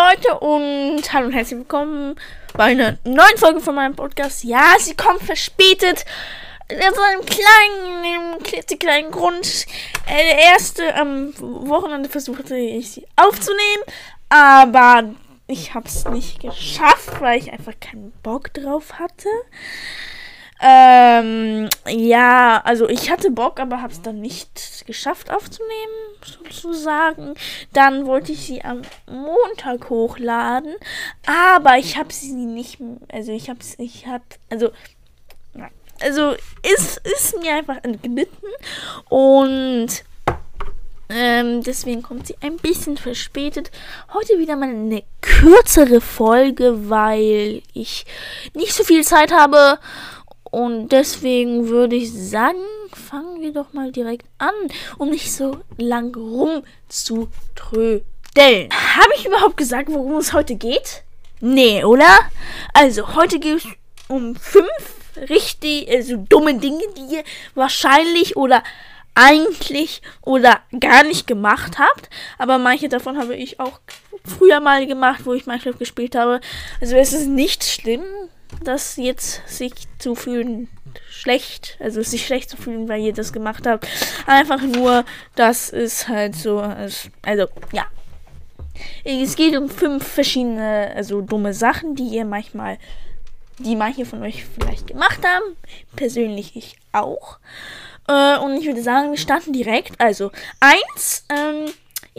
Leute und hallo und herzlich willkommen bei einer neuen Folge von meinem Podcast. Ja, sie kommt verspätet. Aus einem kleinen, einem klitzekleinen Grund. Äh, erste am Wochenende versuchte ich sie aufzunehmen, aber ich habe es nicht geschafft, weil ich einfach keinen Bock drauf hatte. Ähm, ja, also ich hatte Bock, aber habe es dann nicht geschafft aufzunehmen, sozusagen. Dann wollte ich sie am Montag hochladen, aber ich habe sie nicht, also ich habe ich habe, also, also ist, ist mir einfach entglitten und ähm, deswegen kommt sie ein bisschen verspätet. Heute wieder mal eine kürzere Folge, weil ich nicht so viel Zeit habe und deswegen würde ich sagen, fangen wir doch mal direkt an, um nicht so lang rumzutrödeln. Habe ich überhaupt gesagt, worum es heute geht? Nee, oder? Also, heute geht es um fünf richtig, also dumme Dinge, die ihr wahrscheinlich oder eigentlich oder gar nicht gemacht habt. Aber manche davon habe ich auch früher mal gemacht, wo ich Minecraft gespielt habe. Also es ist nicht schlimm das jetzt sich zu fühlen schlecht, also sich schlecht zu fühlen, weil ihr das gemacht habt. Einfach nur, das ist halt so, also ja. Es geht um fünf verschiedene, also dumme Sachen, die ihr manchmal, die manche von euch vielleicht gemacht haben. Persönlich ich auch. Äh, und ich würde sagen, wir starten direkt. Also, eins, ähm,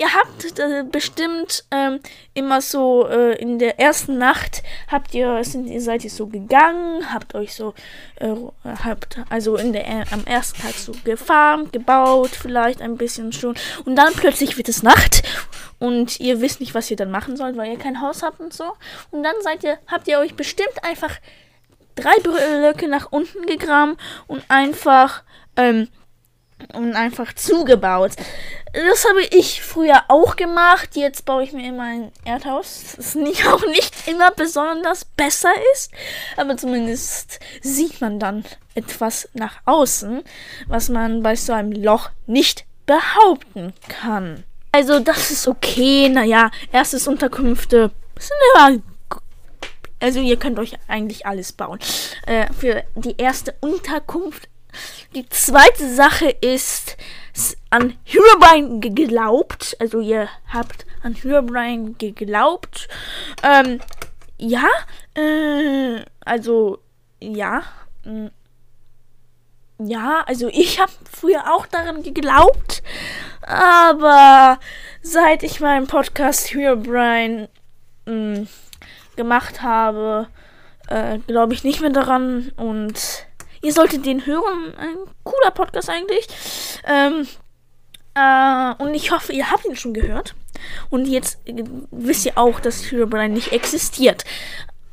Ihr habt äh, bestimmt ähm, immer so äh, in der ersten Nacht habt ihr sind ihr seid ihr so gegangen, habt euch so äh, habt also in der äh, am ersten Tag so gefarmt, gebaut, vielleicht ein bisschen schon. Und dann plötzlich wird es Nacht und ihr wisst nicht, was ihr dann machen sollt, weil ihr kein Haus habt und so. Und dann seid ihr habt ihr euch bestimmt einfach drei Blöcke nach unten gegraben und einfach ähm, und einfach zugebaut. Das habe ich früher auch gemacht. Jetzt baue ich mir immer ein Erdhaus. Das nicht, auch nicht immer besonders besser ist. Aber zumindest sieht man dann etwas nach außen, was man bei so einem Loch nicht behaupten kann. Also das ist okay. Naja, erstes Unterkünfte sind immer also ihr könnt euch eigentlich alles bauen. Äh, für die erste Unterkunft die zweite Sache ist an Herobrine geglaubt. Also ihr habt an Herobrine geglaubt. Ähm, ja, äh, also ja. Mm, ja, also ich habe früher auch daran geglaubt, aber seit ich meinen Podcast Herobrine mm, gemacht habe, äh, glaube ich nicht mehr daran und Ihr solltet den hören. Ein cooler Podcast eigentlich. Ähm, äh, und ich hoffe, ihr habt ihn schon gehört. Und jetzt äh, wisst ihr auch, dass Herobrine nicht existiert.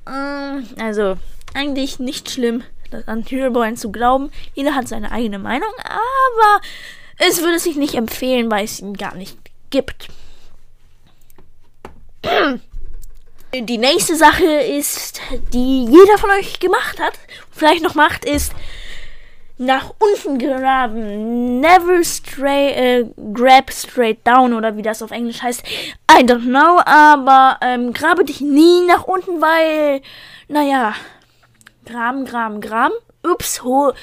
Äh, also, eigentlich nicht schlimm, an Herobrine zu glauben. Jeder hat seine eigene Meinung, aber es würde sich nicht empfehlen, weil es ihn gar nicht gibt. Die nächste Sache ist, die jeder von euch gemacht hat, vielleicht noch macht, ist nach unten graben. Never straight, äh, grab straight down oder wie das auf Englisch heißt. I don't know, aber ähm, grabe dich nie nach unten, weil, naja, graben, graben, graben. Ups,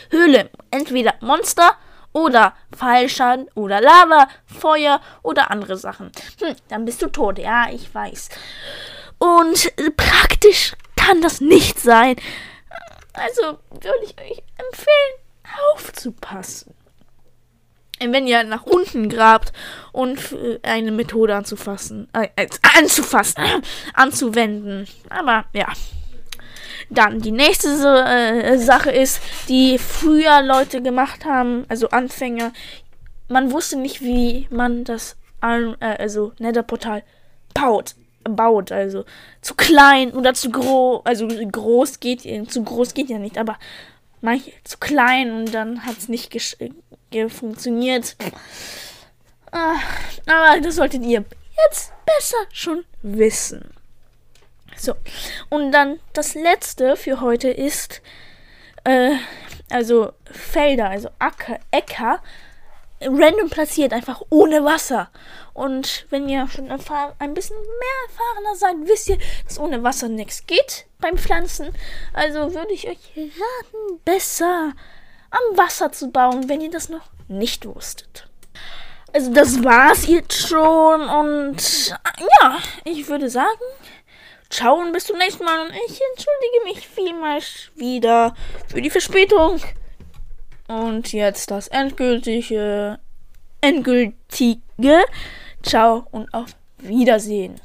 Höhle. Entweder Monster oder Fallschaden oder Lava, Feuer oder andere Sachen. Hm, dann bist du tot. Ja, ich weiß. Und praktisch kann das nicht sein. Also würde ich euch empfehlen, aufzupassen. Wenn ihr nach unten grabt und eine Methode anzufassen, äh, anzufassen, äh, anzuwenden. Aber ja. Dann die nächste äh, Sache ist, die früher Leute gemacht haben, also Anfänger. Man wusste nicht, wie man das äh, also Netherportal baut baut. Also zu klein oder zu groß. Also groß geht, zu groß geht ja nicht, aber manche zu klein und dann hat es nicht funktioniert. Ah, aber das solltet ihr jetzt besser schon wissen. So, und dann das letzte für heute ist, äh, also Felder, also Acker, Äcker random platziert, einfach ohne Wasser. Und wenn ihr schon ein bisschen mehr erfahrener seid, wisst ihr, dass ohne Wasser nichts geht beim Pflanzen. Also würde ich euch raten, besser am Wasser zu bauen, wenn ihr das noch nicht wusstet. Also das war's jetzt schon und ja, ich würde sagen, ciao und bis zum nächsten Mal und ich entschuldige mich vielmals wieder für die Verspätung. Und jetzt das endgültige, endgültige Ciao und auf Wiedersehen.